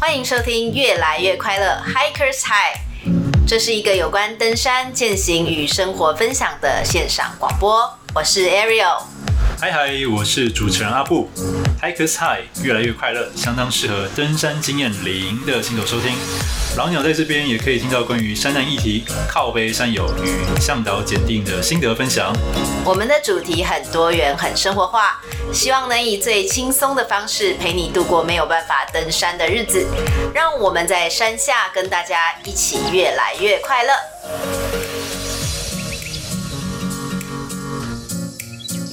欢迎收听《越来越快乐 Hikers High》，这是一个有关登山、践行与生活分享的线上广播。我是 Ariel。嗨嗨，我是主持人阿布。Hikers High，越来越快乐，相当适合登山经验零的新手收听。老鸟在这边也可以听到关于山难议题、靠背山友与向导检定的心得分享。我们的主题很多元、很生活化，希望能以最轻松的方式陪你度过没有办法登山的日子。让我们在山下跟大家一起越来越快乐。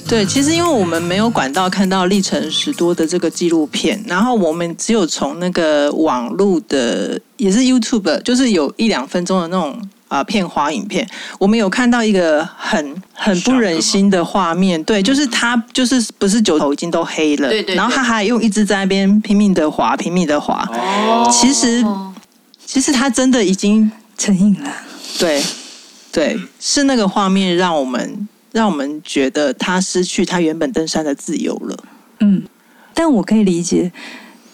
对，其实因为我们没有管道看到历程十多的这个纪录片，然后我们只有从那个网络的，也是 YouTube，就是有一两分钟的那种啊、呃、片花影片，我们有看到一个很很不忍心的画面。对，就是他就是不是九头已经都黑了，对，对对，然后他还用一直在那边拼命的滑，拼命的滑。哦，其实其实他真的已经成瘾了。对对，是那个画面让我们。让我们觉得他失去他原本登山的自由了。嗯，但我可以理解，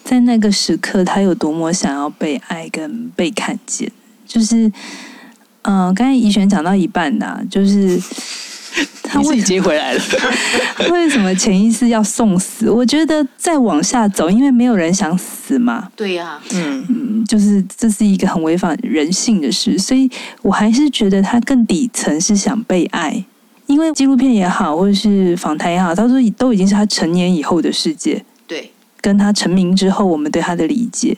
在那个时刻他有多么想要被爱跟被看见。就是，嗯、呃，刚才怡璇讲到一半的、啊，就是 他为自己接回来了。为什么潜意识要送死？我觉得再往下走，因为没有人想死嘛。对呀、啊，嗯嗯，就是这是一个很违反人性的事，所以我还是觉得他更底层是想被爱。因为纪录片也好，或者是访谈也好，他说都已经是他成年以后的世界。对，跟他成名之后，我们对他的理解。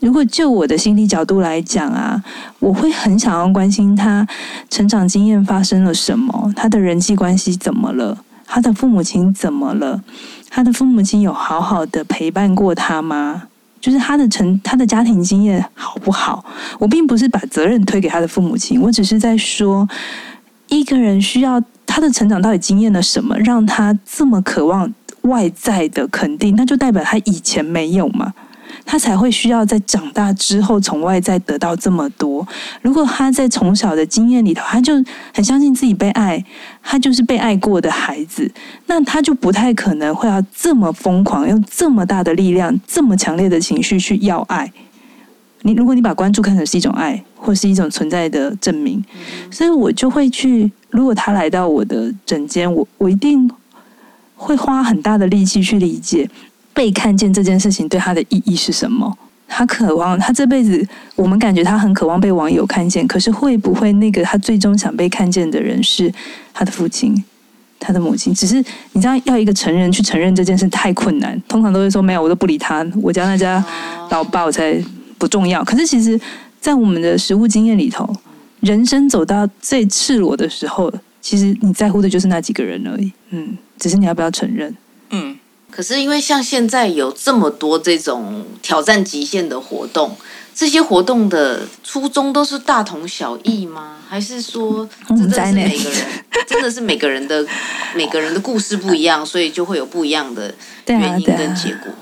如果就我的心理角度来讲啊，我会很想要关心他成长经验发生了什么，他的人际关系怎么了，他的父母亲怎么了，他的父母亲有好好的陪伴过他吗？就是他的成他的家庭经验好不好？我并不是把责任推给他的父母亲，我只是在说一个人需要。他的成长到底经验了什么，让他这么渴望外在的肯定？那就代表他以前没有嘛，他才会需要在长大之后从外在得到这么多。如果他在从小的经验里头，他就很相信自己被爱，他就是被爱过的孩子，那他就不太可能会要这么疯狂，用这么大的力量、这么强烈的情绪去要爱。你如果你把关注看成是一种爱，或是一种存在的证明，所以我就会去。如果他来到我的枕间，我我一定会花很大的力气去理解被看见这件事情对他的意义是什么。他渴望，他这辈子，我们感觉他很渴望被网友看见。可是会不会那个他最终想被看见的人是他的父亲、他的母亲？只是你知道，要一个成人去承认这件事太困难。通常都会说没有，我都不理他，我家那家老爸我才不重要。可是其实，在我们的实物经验里头。人生走到最赤裸的时候，其实你在乎的就是那几个人而已。嗯，只是你要不要承认？嗯。可是因为像现在有这么多这种挑战极限的活动，这些活动的初衷都是大同小异吗？还是说真的是每个人 真的是每个人的每个人的故事不一样，所以就会有不一样的原因跟结果？对啊。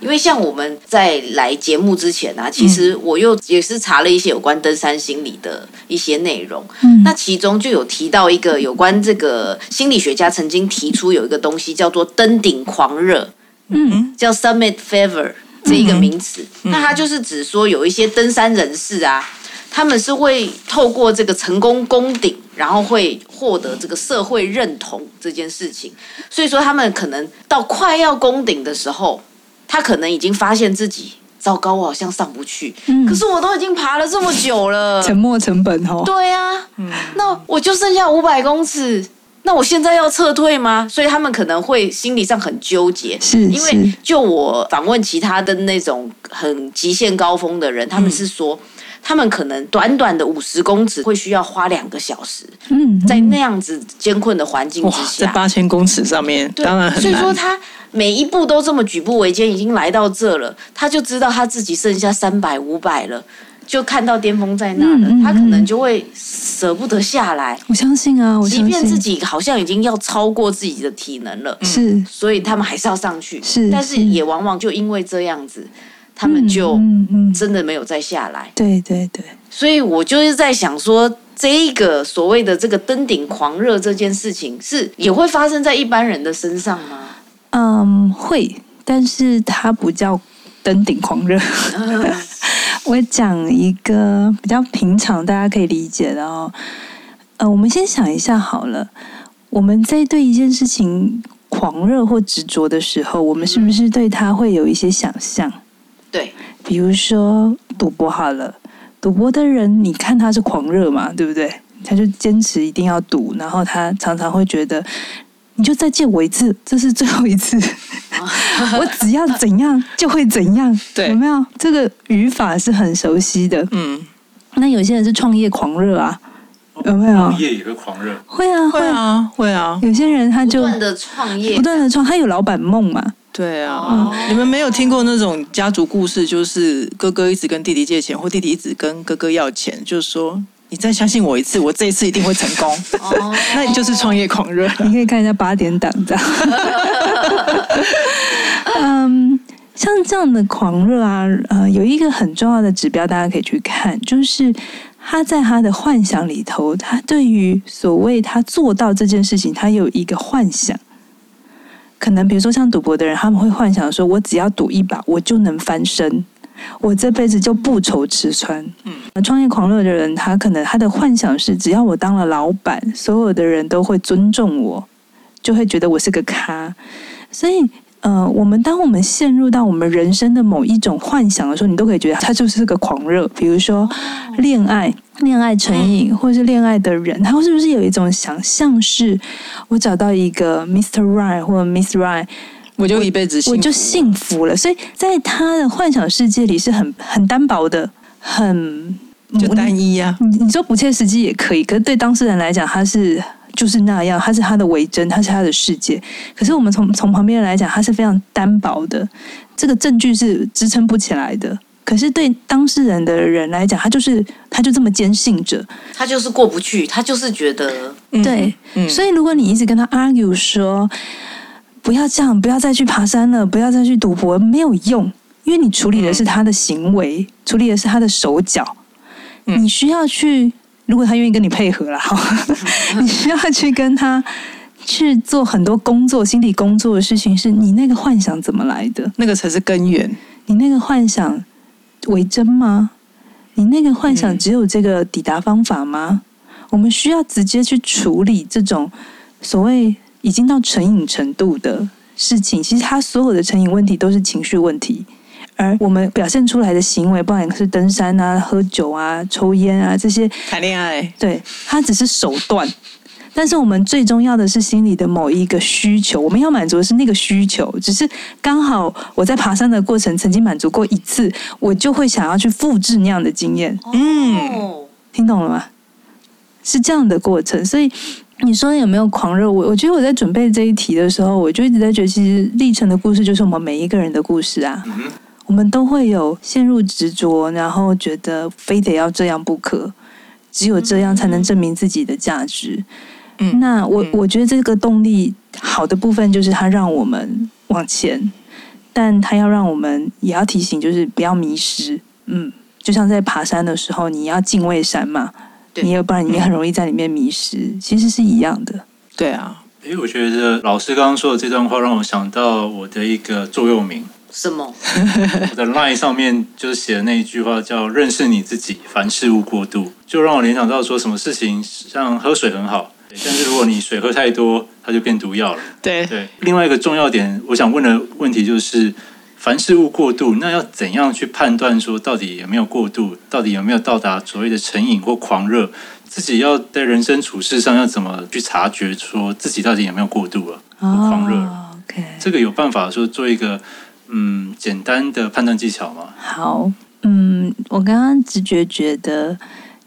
因为像我们在来节目之前啊，其实我又也是查了一些有关登山心理的一些内容。嗯，那其中就有提到一个有关这个心理学家曾经提出有一个东西叫做登顶狂热，嗯，叫 summit fever 这一个名词。嗯，那它就是指说有一些登山人士啊，他们是会透过这个成功攻顶，然后会获得这个社会认同这件事情。所以说他们可能到快要攻顶的时候。他可能已经发现自己糟糕，我好像上不去。嗯，可是我都已经爬了这么久了，沉没成本哦。对呀，嗯，那我就剩下五百公尺，那我现在要撤退吗？所以他们可能会心理上很纠结。是，因为就我访问其他的那种很极限高峰的人，他们是说，他们可能短短的五十公尺会需要花两个小时。嗯，在那样子艰困的环境之下，在八千公尺上面，当然很难。所以说他。每一步都这么举步维艰，已经来到这了，他就知道他自己剩下三百五百了，就看到巅峰在那了，嗯嗯嗯，他可能就会舍不得下来。我相信啊，我相信，即便自己好像已经要超过自己的体能了，是，所以他们还是要上去。是，但是也往往就因为这样子，他们就真的没有再下来。对对对，所以我就是在想说，这一个所谓的这个登顶狂热这件事情，是也会发生在一般人的身上吗？嗯，会，但是它不叫登顶狂热。我讲一个比较平常大家可以理解的哦。呃，我们先想一下好了，我们在对一件事情狂热或执着的时候，我们是不是对它会有一些想象？对，比如说赌博好了，赌博的人，你看他是狂热嘛，对不对？他就坚持一定要赌，然后他常常会觉得，你就再借我一次，这是最后一次，我只要怎样就会怎样，对，有没有？这个语法是很熟悉的。嗯，那有些人是创业狂热啊，有没有？创业也会狂热？会啊，会啊，会啊。有些人他就不断的创业，不断的创，他有老板梦嘛。对啊，嗯，你们没有听过那种家族故事，就是哥哥一直跟弟弟借钱，或弟弟一直跟哥哥要钱，就是说。你再相信我一次，我这一次一定会成功。哦，那你就是创业狂热。你可以看一下八点档这样。嗯，像这样的狂热啊，呃，有一个很重要的指标，大家可以去看，就是他在他的幻想里头，他对于所谓他做到这件事情，他有一个幻想。可能比如说像赌博的人，他们会幻想说，我只要赌一把，我就能翻身。我这辈子就不愁吃穿。嗯，创业狂热的人，他可能他的幻想是，只要我当了老板，所有的人都会尊重我，就会觉得我是个咖。所以，呃，我们当我们陷入到我们人生的某一种幻想的时候，你都可以觉得他就是个狂热。比如说，恋爱、恋爱成瘾，或是恋爱的人，他是不是有一种想象是，我找到一个 Mr. Right 或者 Miss Right。我就一辈子幸福，我就幸福了。所以在他的幻想世界里是很很单薄的，很就单一呀、啊。你你说不切实际也可以，可是对当事人来讲，他是就是那样，他是他的为真，他是他的世界。可是我们从从旁边来讲，他是非常单薄的，这个证据是支撑不起来的。可是对当事人的人来讲，他就是他就这么坚信着，他就是过不去，他就是觉得对。嗯、所以如果你一直跟他 argue 说。不要这样，不要再去爬山了，不要再去赌博，没有用，因为你处理的是他的行为，嗯、处理的是他的手脚。嗯、你需要去，如果他愿意跟你配合了，好，你需要去跟他去做很多工作，心理工作的事情。是你那个幻想怎么来的？那个才是根源。你那个幻想为真吗？你那个幻想只有这个抵达方法吗？嗯、我们需要直接去处理这种所谓。已经到成瘾程度的事情，其实他所有的成瘾问题都是情绪问题，而我们表现出来的行为，不管是登山啊、喝酒啊、抽烟啊这些，谈恋爱，对，它只是手段。但是我们最重要的是心里的某一个需求，我们要满足的是那个需求。只是刚好我在爬山的过程曾经满足过一次，我就会想要去复制那样的经验。嗯，听懂了吗？是这样的过程，所以。你说有没有狂热？我我觉得我在准备这一题的时候，我就一直在觉得，其实历程的故事就是我们每一个人的故事啊。嗯、我们都会有陷入执着，然后觉得非得要这样不可，只有这样才能证明自己的价值。嗯，那我我觉得这个动力好的部分就是它让我们往前，但它要让我们也要提醒，就是不要迷失。嗯，就像在爬山的时候，你要敬畏山嘛。你要不然你也很容易在里面迷失，嗯、其实是一样的。对啊，因为我觉得老师刚刚说的这段话让我想到我的一个座右铭。什么？我的 line 上面就是写的那一句话叫“认识你自己，凡事勿过度”，就让我联想到说什么事情像喝水很好，但是如果你水喝太多，它就变毒药了。对对。另外一个重要点，我想问的问题就是。凡事勿过度，那要怎样去判断说到底有没有过度，到底有没有到达所谓的成瘾或狂热？自己要在人生处事上要怎么去察觉，说自己到底有没有过度了，哦、狂热？OK，这个有办法说做一个嗯简单的判断技巧吗？好，嗯，我刚刚直觉觉得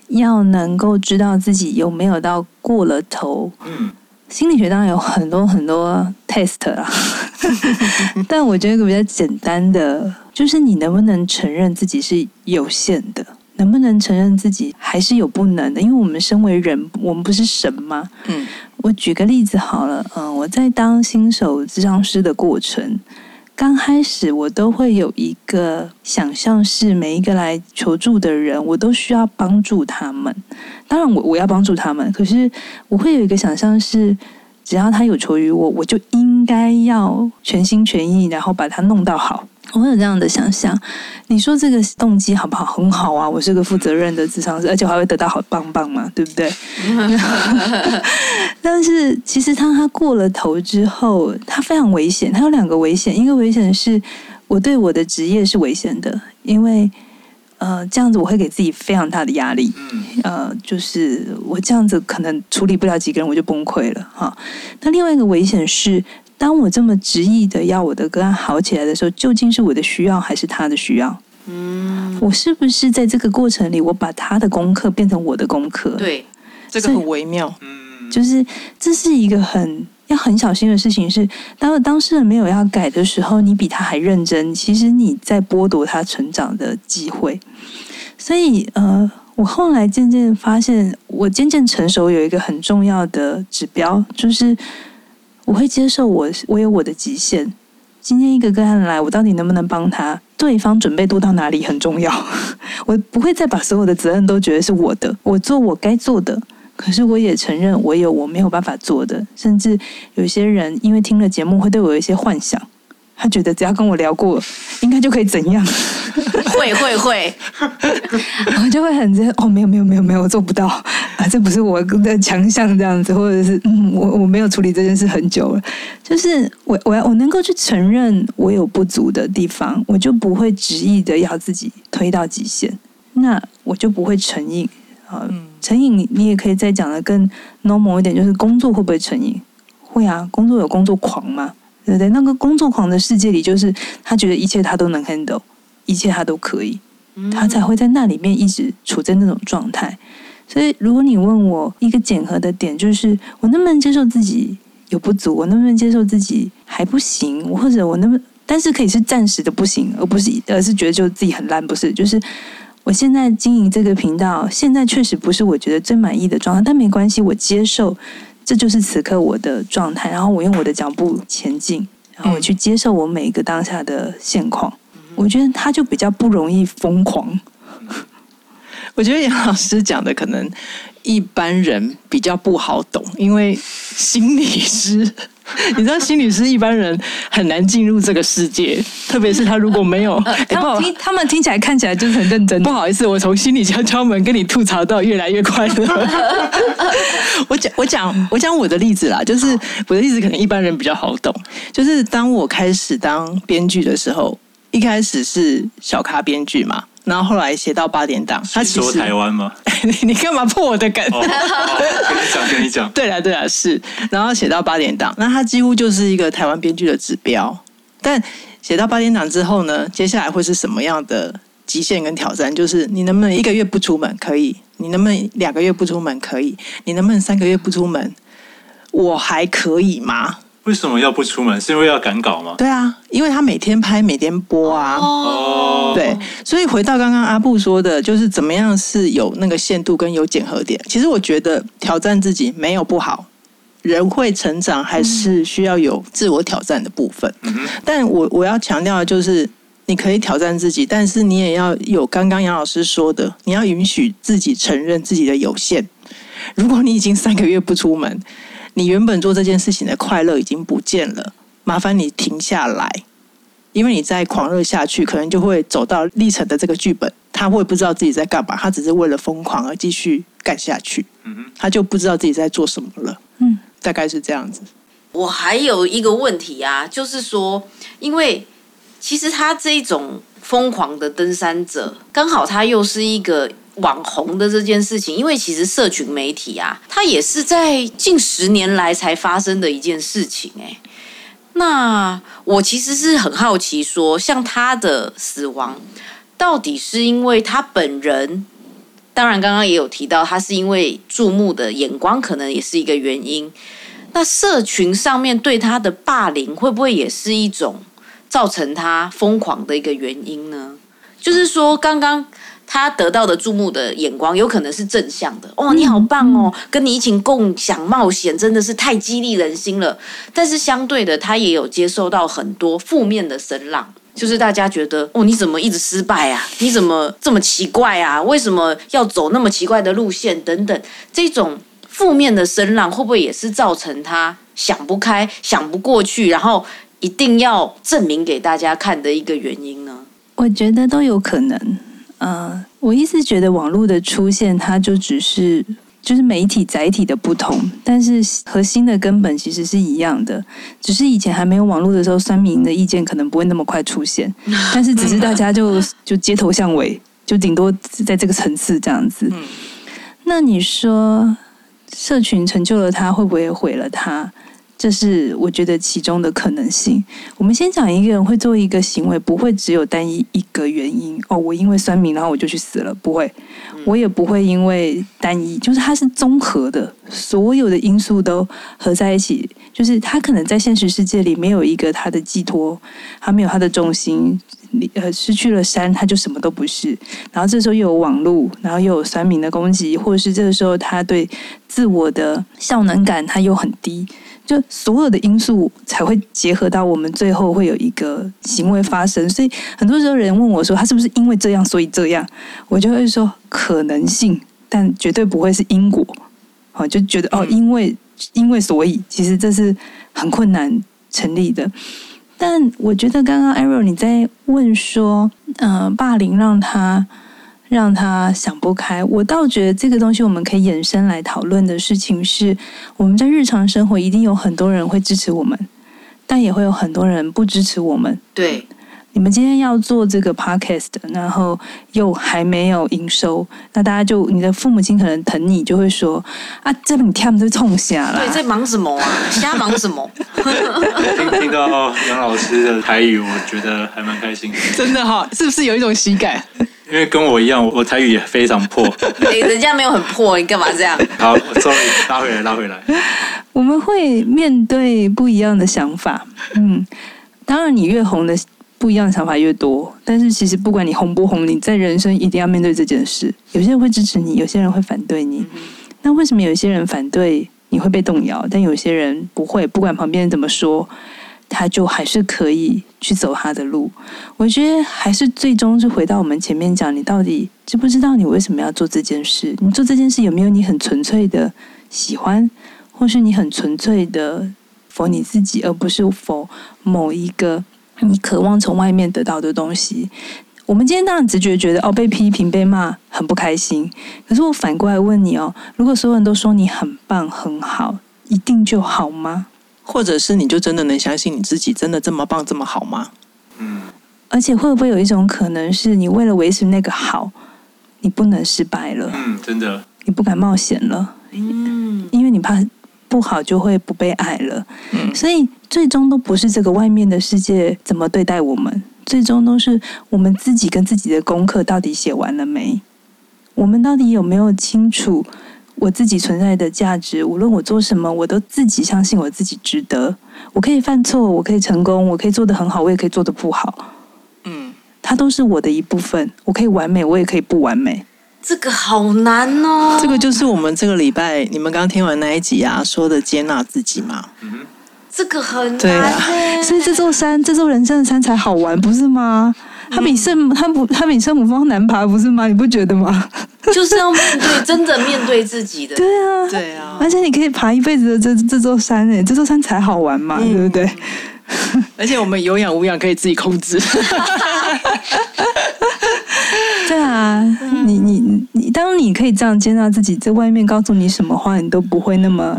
要能够知道自己有没有到过了头，嗯。心理学当然有很多很多 test 啊，但我觉得一个比较简单的，就是你能不能承认自己是有限的，能不能承认自己还是有不能的？因为我们身为人，我们不是神吗？嗯，我举个例子好了，嗯，我在当新手咨商师的过程。刚开始我都会有一个想象，是每一个来求助的人，我都需要帮助他们。当然我，我要帮助他们，可是我会有一个想象是，只要他有求于我，我就应该要全心全意，然后把它弄到好。我有这样的想象。你说这个动机好不好？很好啊，我是个负责任的智商师，而且还会得到好棒棒嘛，对不对？但是其实当他过了头之后，他非常危险。他有两个危险，一个危险是我对我的职业是危险的，因为。呃，这样子我会给自己非常大的压力。呃，就是我这样子可能处理不了几个人，我就崩溃了哈。那另外一个危险是，当我这么执意的要我的个案好起来的时候，究竟是我的需要还是他的需要？嗯，我是不是在这个过程里，我把他的功课变成我的功课？对，这个很微妙。嗯，就是这是一个很。要很小心的事情是，当当事人没有要改的时候，你比他还认真，其实你在剥夺他成长的机会。所以，呃，我后来渐渐发现，我渐渐成熟有一个很重要的指标，就是我会接受我我有我的极限。今天一个个案来，我到底能不能帮他？对方准备度到哪里很重要。我不会再把所有的责任都觉得是我的，我做我该做的。可是我也承认，我有我没有办法做的，甚至有些人因为听了节目会对我有一些幻想，他觉得只要跟我聊过，应该就可以怎样？会 会会，我就会很觉得哦，没有没有没有没有，我做不到啊，这不是我的强项这样子，或者是嗯，我我没有处理这件事很久了，就是我我要我能够去承认我有不足的地方，我就不会执意的要自己推到极限，那我就不会成瘾。啊，成瘾你你也可以再讲的更 normal 一点，就是工作会不会成瘾？会啊，工作有工作狂嘛，对不对？那个工作狂的世界里，就是他觉得一切他都能 handle，一切他都可以，他才会在那里面一直处在那种状态。所以，如果你问我一个检核的点，就是我能不能接受自己有不足，我能不能接受自己还不行，或者我能不能，但是可以是暂时的不行，而不是而是觉得就自己很烂，不是，就是。我现在经营这个频道，现在确实不是我觉得最满意的状态，但没关系，我接受，这就是此刻我的状态。然后我用我的脚步前进，然后我去接受我每一个当下的现况。我觉得他就比较不容易疯狂。我觉得杨老师讲的可能一般人比较不好懂，因为心理师。你知道心理师一般人很难进入这个世界，特别是他如果没有，呃、他们听他们听起来看起来就是很认真。不好意思，我从心里敲敲门跟你吐槽到越来越快乐。我讲我讲我讲我的例子啦，就是我的例子可能一般人比较好懂。就是当我开始当编剧的时候，一开始是小咖编剧嘛。然后后来写到八点档，他说台湾吗？你 你干嘛破我的梗？哦、跟你讲，跟你讲。对了对了，是。然后写到八点档，那他几乎就是一个台湾编剧的指标。但写到八点档之后呢，接下来会是什么样的极限跟挑战？就是你能不能一个月不出门？可以。你能不能两个月不出门？可以。你能不能三个月不出门？我还可以吗？为什么要不出门？是因为要赶稿吗？对啊，因为他每天拍，每天播啊。哦。对，所以回到刚刚阿布说的，就是怎么样是有那个限度跟有检核点。其实我觉得挑战自己没有不好，人会成长，还是需要有自我挑战的部分。嗯哼。但我我要强调的就是，你可以挑战自己，但是你也要有刚刚杨老师说的，你要允许自己承认自己的有限。如果你已经三个月不出门，你原本做这件事情的快乐已经不见了，麻烦你停下来，因为你再狂热下去，可能就会走到历程的这个剧本，他会不知道自己在干嘛，他只是为了疯狂而继续干下去，他就不知道自己在做什么了，嗯，大概是这样子。我还有一个问题啊，就是说，因为其实他这种疯狂的登山者，刚好他又是一个。网红的这件事情，因为其实社群媒体啊，它也是在近十年来才发生的一件事情诶。那我其实是很好奇说，说像他的死亡，到底是因为他本人？当然，刚刚也有提到，他是因为注目的眼光，可能也是一个原因。那社群上面对他的霸凌，会不会也是一种造成他疯狂的一个原因呢？就是说，刚刚。他得到的注目的眼光有可能是正向的，哦，你好棒哦，跟你一起共享冒险，真的是太激励人心了。但是相对的，他也有接受到很多负面的声浪，就是大家觉得，哦，你怎么一直失败啊？你怎么这么奇怪啊？为什么要走那么奇怪的路线？等等，这种负面的声浪会不会也是造成他想不开、想不过去，然后一定要证明给大家看的一个原因呢？我觉得都有可能。呃，我一直觉得网络的出现，它就只是就是媒体载体的不同，但是核心的根本其实是一样的。只是以前还没有网络的时候，酸民的意见可能不会那么快出现，但是只是大家就就街头巷尾，就顶多在这个层次这样子。那你说，社群成就了他，会不会毁了他？这是我觉得其中的可能性。我们先讲一个人会做一个行为，不会只有单一一个原因。哦，我因为酸民，然后我就去死了，不会。我也不会因为单一，就是它是综合的，所有的因素都合在一起。就是他可能在现实世界里没有一个他的寄托，他没有他的重心，呃，失去了山，他就什么都不是。然后这时候又有网络，然后又有酸民的攻击，或者是这个时候他对自我的效能感他又很低。就所有的因素才会结合到我们最后会有一个行为发生，所以很多时候人问我说他是不是因为这样所以这样，我就会说可能性，但绝对不会是因果。好，就觉得哦，因为因为所以，其实这是很困难成立的。但我觉得刚刚 Ariel 你在问说，嗯、呃，霸凌让他。让他想不开，我倒觉得这个东西我们可以延伸来讨论的事情是，我们在日常生活一定有很多人会支持我们，但也会有很多人不支持我们。对，你们今天要做这个 podcast，然后又还没有营收，那大家就你的父母亲可能疼你，就会说啊，这你跳都冲瞎了，对，在忙什么啊？瞎忙什么？听听到杨老师的台语，我觉得还蛮开心的。真的哈、哦，是不是有一种喜感？因为跟我一样，我台语也非常破。欸、人家没有很破，你干嘛这样？好，我终于拉回来，拉回来。我们会面对不一样的想法，嗯，当然你越红的不一样的想法越多。但是其实不管你红不红，你在人生一定要面对这件事。有些人会支持你，有些人会反对你。嗯、那为什么有些人反对你会被动摇，但有些人不会？不管旁边人怎么说。他就还是可以去走他的路。我觉得还是最终是回到我们前面讲，你到底知不知道你为什么要做这件事？你做这件事有没有你很纯粹的喜欢，或是你很纯粹的 for 你自己，而不是 for 某一个你渴望从外面得到的东西？我们今天当然直觉觉得哦，被批评、被骂很不开心。可是我反过来问你哦，如果所有人都说你很棒、很好，一定就好吗？或者是你就真的能相信你自己真的这么棒这么好吗？嗯，而且会不会有一种可能是你为了维持那个好，你不能失败了？嗯，真的，你不敢冒险了。嗯，因为你怕不好就会不被爱了。嗯，所以最终都不是这个外面的世界怎么对待我们，最终都是我们自己跟自己的功课到底写完了没？我们到底有没有清楚？我自己存在的价值，无论我做什么，我都自己相信我自己值得。我可以犯错，我可以成功，我可以做得很好，我也可以做得不好。嗯，它都是我的一部分。我可以完美，我也可以不完美。这个好难哦。这个就是我们这个礼拜你们刚听完那一集啊说的接纳自己嘛。嗯，这个很难。对啊，所以这座山，这座人生的山才好玩，不是吗？它比圣，它不，它比圣母峰难爬，不是吗？你不觉得吗？就是要面对，真的面对自己的。对啊，对啊。而且你可以爬一辈子的这这座山，哎，这座山才好玩嘛，嗯、对不对？而且我们有氧无氧可以自己控制。对啊，你你你，当你可以这样接纳自己，在外面告诉你什么话，你都不会那么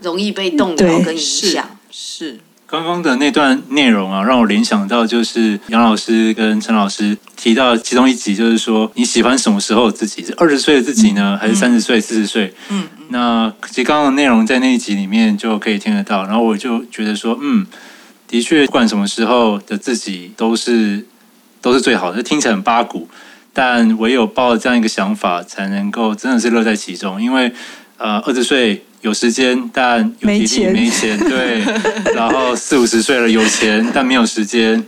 容易被动摇跟影响。是。刚刚的那段内容啊，让我联想到就是杨老师跟陈老师提到其中一集，就是说你喜欢什么时候自己？是二十岁的自己呢，嗯、还是三十岁、四十岁？嗯，那其实刚刚的内容在那一集里面就可以听得到。然后我就觉得说，嗯，的确，不管什么时候的自己都是都是最好的。听起来很八股，但唯有抱着这样一个想法，才能够真的是乐在其中。因为呃，二十岁。有时间但有体力没钱，没钱 对，然后四五十岁了有钱但没有时间，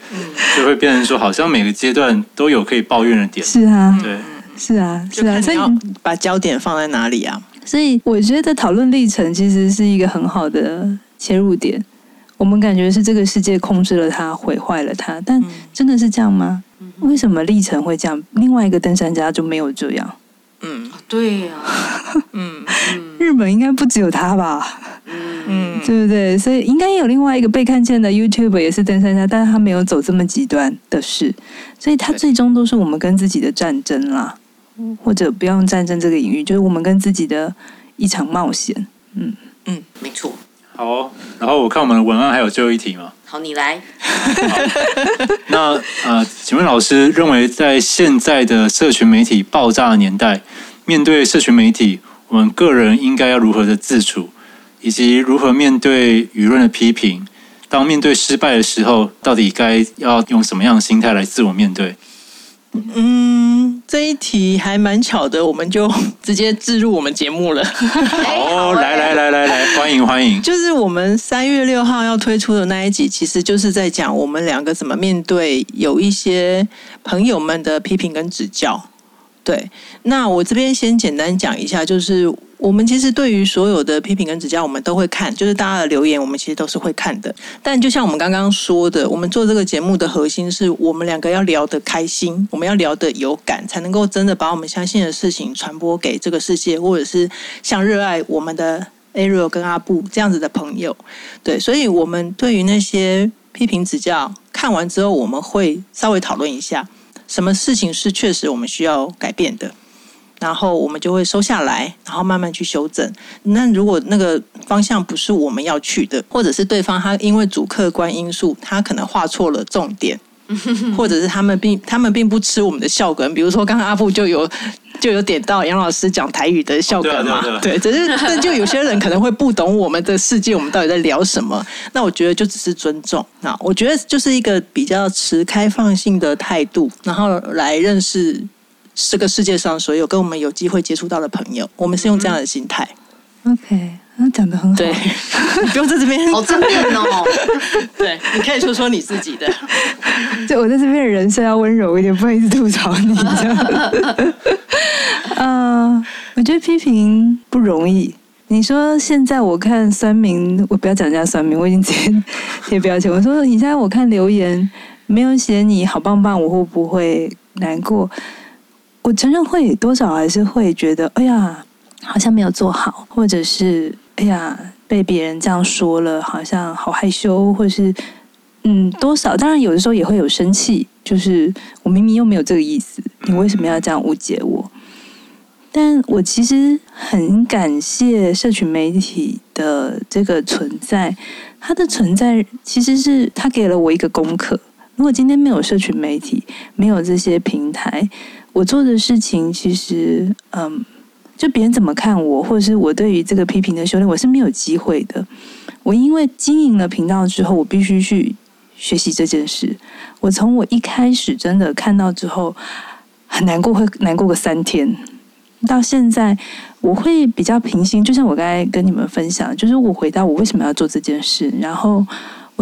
就会变成说好像每个阶段都有可以抱怨的点。是啊，对，是啊，是啊，所以把焦点放在哪里啊？所以我觉得讨论历程其实是一个很好的切入点。我们感觉是这个世界控制了它，毁坏了它，但真的是这样吗？为什么历程会这样？另外一个登山家就没有这样？嗯，对呀，嗯嗯。日本应该不只有他吧？嗯，对不对？所以应该有另外一个被看见的 YouTuber 也是登山家，但是他没有走这么极端的事，所以他最终都是我们跟自己的战争啦，或者不要用战争这个隐喻，就是我们跟自己的一场冒险。嗯嗯，没错。好，然后我看我们的文案还有最后一题吗？好，你来。那呃，请问老师认为在现在的社群媒体爆炸的年代，面对社群媒体，我们个人应该要如何的自处？以及如何面对舆论的批评？当面对失败的时候，到底该要用什么样的心态来自我面对？嗯，这一题还蛮巧的，我们就直接置入我们节目了。好，来来来来来，欢迎欢迎！就是我们三月六号要推出的那一集，其实就是在讲我们两个怎么面对有一些朋友们的批评跟指教。对，那我这边先简单讲一下，就是。我们其实对于所有的批评跟指教，我们都会看，就是大家的留言，我们其实都是会看的。但就像我们刚刚说的，我们做这个节目的核心是我们两个要聊得开心，我们要聊得有感，才能够真的把我们相信的事情传播给这个世界，或者是像热爱我们的 Ariel 跟阿布这样子的朋友。对，所以我们对于那些批评指教，看完之后，我们会稍微讨论一下，什么事情是确实我们需要改变的。然后我们就会收下来，然后慢慢去修正。那如果那个方向不是我们要去的，或者是对方他因为主客观因素，他可能画错了重点，或者是他们并他们并不吃我们的笑梗。比如说刚刚阿布就有就有点到杨老师讲台语的笑梗嘛，对，只是 但就有些人可能会不懂我们的世界，我们到底在聊什么。那我觉得就只是尊重。那我觉得就是一个比较持开放性的态度，然后来认识。这个世界上所有跟我们有机会接触到的朋友，我们是用这样的心态。OK，那讲的很好。对，你不用在这边好正面哦。对，你可以说说你自己的。就我在这边的人设要温柔一点，不好意思吐槽你。这样。嗯，我觉得批评不容易。你说现在我看酸民，我不要讲人家酸民，我已经直接贴标签。我说你现在我看留言没有写你好棒棒，我会不会难过？我承认会多少还是会觉得，哎呀，好像没有做好，或者是哎呀，被别人这样说了，好像好害羞，或者是嗯，多少当然有的时候也会有生气，就是我明明又没有这个意思，你为什么要这样误解我？但我其实很感谢社群媒体的这个存在，它的存在其实是它给了我一个功课。如果今天没有社群媒体，没有这些平台。我做的事情其实，嗯，就别人怎么看我，或者是我对于这个批评的修炼，我是没有机会的。我因为经营了频道之后，我必须去学习这件事。我从我一开始真的看到之后很难过，会难过个三天，到现在我会比较平心。就像我刚才跟你们分享，就是我回到我为什么要做这件事，然后。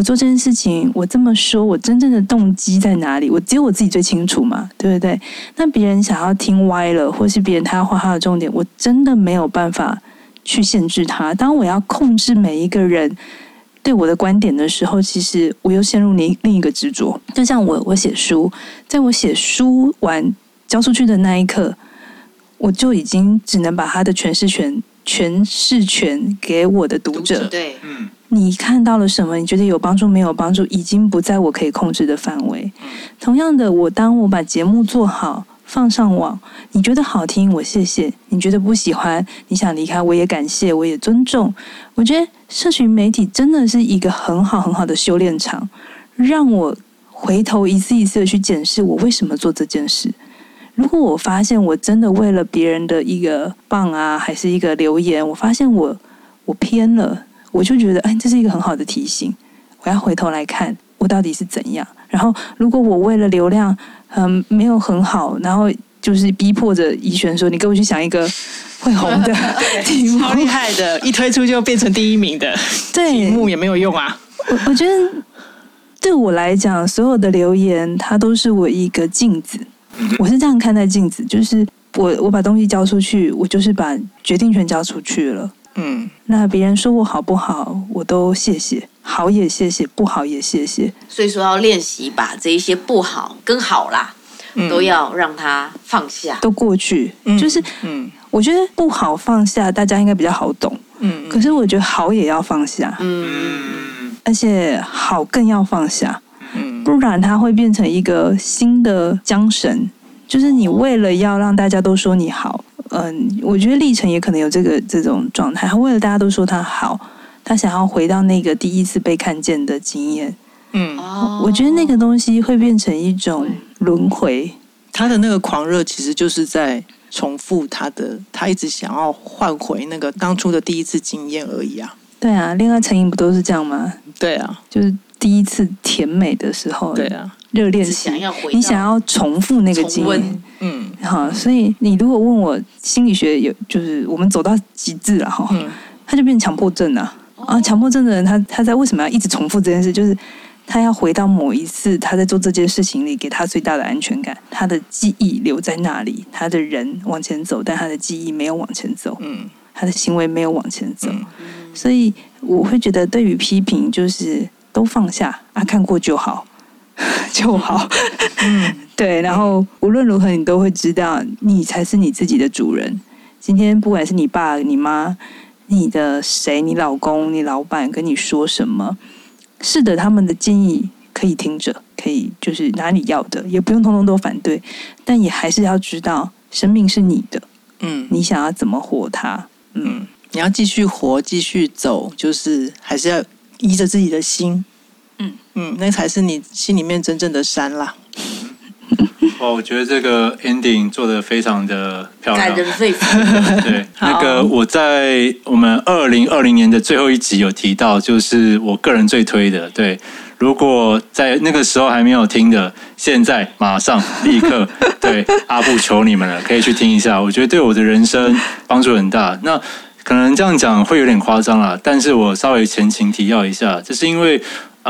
我做这件事情，我这么说，我真正的动机在哪里？我只有我自己最清楚嘛，对不对？那别人想要听歪了，或是别人他要画他的重点，我真的没有办法去限制他。当我要控制每一个人对我的观点的时候，其实我又陷入另另一个执着。就像我，我写书，在我写书完交出去的那一刻，我就已经只能把他的诠释权、诠释权给我的读者。对，嗯。你看到了什么？你觉得有帮助没有帮助？已经不在我可以控制的范围。同样的，我当我把节目做好放上网，你觉得好听，我谢谢；你觉得不喜欢，你想离开，我也感谢，我也尊重。我觉得社群媒体真的是一个很好很好的修炼场，让我回头一次一次的去检视我为什么做这件事。如果我发现我真的为了别人的一个棒啊，还是一个留言，我发现我我偏了。我就觉得，哎，这是一个很好的提醒。我要回头来看，我到底是怎样。然后，如果我为了流量，嗯，没有很好，然后就是逼迫着怡璇说：“你给我去想一个会红的 题目，超厉害的，一推出就变成第一名的 对题目也没有用啊。”我我觉得，对我来讲，所有的留言它都是我一个镜子。我是这样看待镜子，就是我我把东西交出去，我就是把决定权交出去了。嗯，那别人说我好不好，我都谢谢，好也谢谢，不好也谢谢。所以说要练习把这一些不好跟好啦，嗯、都要让它放下，都过去。嗯、就是，嗯，我觉得不好放下，大家应该比较好懂。嗯，可是我觉得好也要放下。嗯，而且好更要放下。嗯，不然它会变成一个新的缰绳，就是你为了要让大家都说你好。嗯，我觉得历程也可能有这个这种状态。他为了大家都说他好，他想要回到那个第一次被看见的经验。嗯，我觉得那个东西会变成一种轮回。他的那个狂热其实就是在重复他的，他一直想要换回那个当初的第一次经验而已啊。对啊，恋爱成瘾不都是这样吗？对啊，就是第一次甜美的时候。对啊。热恋期，你想要重复那个经验，嗯，好，所以你如果问我心理学有，就是我们走到极致了哈，嗯，他就变强迫症了啊，强迫症的人他他在为什么要一直重复这件事？就是他要回到某一次他在做这件事情里给他最大的安全感，他的记忆留在那里，他的人往前走，但他的记忆没有往前走，嗯，他的行为没有往前走，所以我会觉得对于批评就是都放下啊，看过就好。就好，嗯，对。然后无论如何，你都会知道，你才是你自己的主人。今天不管是你爸、你妈、你的谁、你老公、你老板跟你说什么，是的，他们的建议可以听着，可以就是哪里要的，也不用通通都反对，但也还是要知道，生命是你的，嗯，你想要怎么活它，嗯，你要继续活，继续走，就是还是要依着自己的心。嗯嗯，那才是你心里面真正的山啦。哦，我觉得这个 ending 做的非常的漂亮，感人肺腑。对，那个我在我们二零二零年的最后一集有提到，就是我个人最推的。对，如果在那个时候还没有听的，现在马上立刻 对阿布求你们了，可以去听一下。我觉得对我的人生帮助很大。那可能这样讲会有点夸张啦，但是我稍微前情提要一下，就是因为。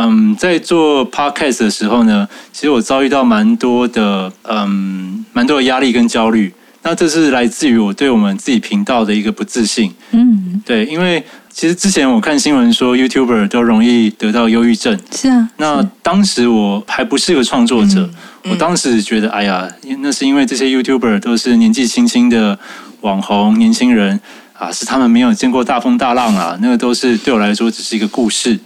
嗯，在做 podcast 的时候呢，其实我遭遇到蛮多的，嗯，蛮多的压力跟焦虑。那这是来自于我对我们自己频道的一个不自信。嗯，对，因为其实之前我看新闻说，YouTuber 都容易得到忧郁症。是啊。那当时我还不是个创作者，嗯，我当时觉得，哎呀，那是因为这些 YouTuber 都是年纪轻轻的网红年轻人啊，是他们没有见过大风大浪啊，那个都是对我来说只是一个故事。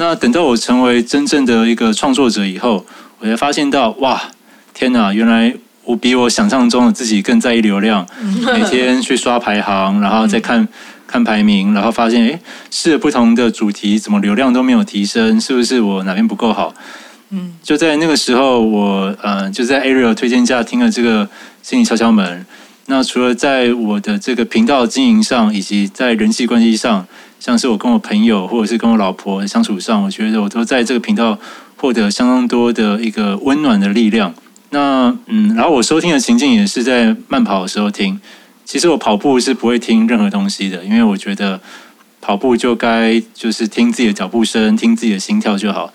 那等到我成为真正的一个创作者以后，我才发现到，哇，天哪！原来我比我想象中的自己更在意流量，每天去刷排行，然后再看看排名，然后发现，哎，试了不同的主题，怎么流量都没有提升？是不是我哪边不够好？嗯，就在那个时候，我呃，就在 Ariel 推荐下听了这个心理敲敲门。那除了在我的这个频道经营上，以及在人际关系上。像是我跟我朋友，或者是跟我老婆相处上，我觉得我都在这个频道获得相当多的一个温暖的力量。那嗯，然后我收听的情境也是在慢跑的时候听。其实我跑步是不会听任何东西的，因为我觉得跑步就该就是听自己的脚步声，听自己的心跳就好。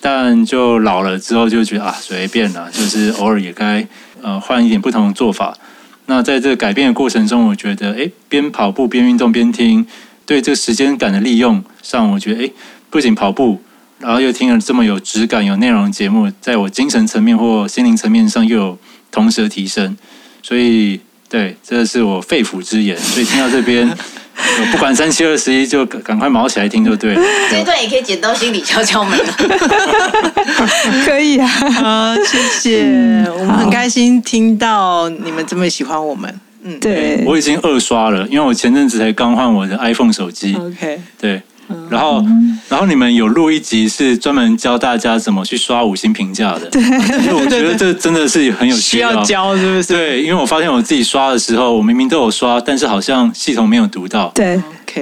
但就老了之后就觉得啊，随便了，就是偶尔也该呃换一点不同的做法。那在这改变的过程中，我觉得诶，边跑步边运动边听。对这个时间感的利用上，我觉得诶，不仅跑步，然后又听了这么有质感、有内容的节目，在我精神层面或心灵层面上又有同时的提升，所以对，这是我肺腑之言。所以听到这边，不管三七二十一，就赶快毛起来听就对了。这一段也可以剪到心里敲敲门了。可以啊，好，谢谢，嗯、我们很开心听到你们这么喜欢我们。嗯，对，我已经二刷了，因为我前阵子才刚换我的 iPhone 手机。OK，对，然后，然后你们有录一集是专门教大家怎么去刷五星评价的。对，因为我觉得这真的是很有需要，需要教，是不是？对，因为我发现我自己刷的时候，我明明都有刷，但是好像系统没有读到。对。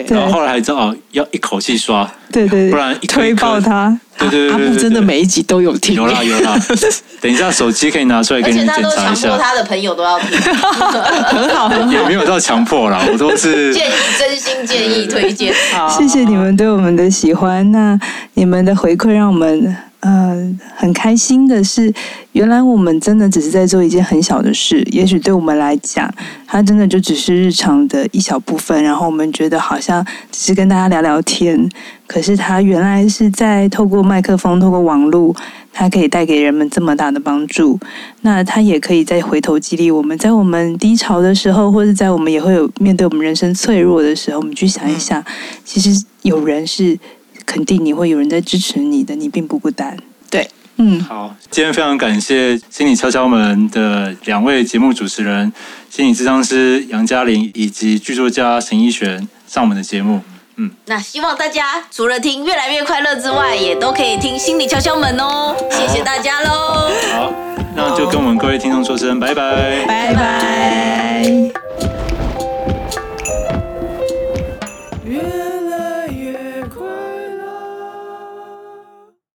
然后后来还知道哦，要一口气刷，对对，不然一推爆它。对对对，阿布真的每一集都有听，有啦有啦。等一下手机可以拿出来给你检查一下。而且他都强迫他的朋友都要听，很好。也没有到强迫啦，我都是建议，真心建议推荐。谢谢你们对我们的喜欢，那你们的回馈让我们呃，很开心的是，原来我们真的只是在做一件很小的事，也许对我们来讲，它真的就只是日常的一小部分。然后我们觉得好像只是跟大家聊聊天，可是它原来是在透过麦克风、透过网络，它可以带给人们这么大的帮助。那它也可以再回头激励我们，在我们低潮的时候，或者在我们也会有面对我们人生脆弱的时候，我们去想一想，其实有人是。肯定你会有人在支持你的，你并不孤单。对，嗯，好，今天非常感谢心理敲敲门的两位节目主持人，心理咨商师杨嘉玲以及剧作家沈一璇上我们的节目。嗯，那希望大家除了听越来越快乐之外，也都可以听心理敲敲门哦。谢谢大家喽。好，那就跟我们各位听众说声拜拜，拜拜。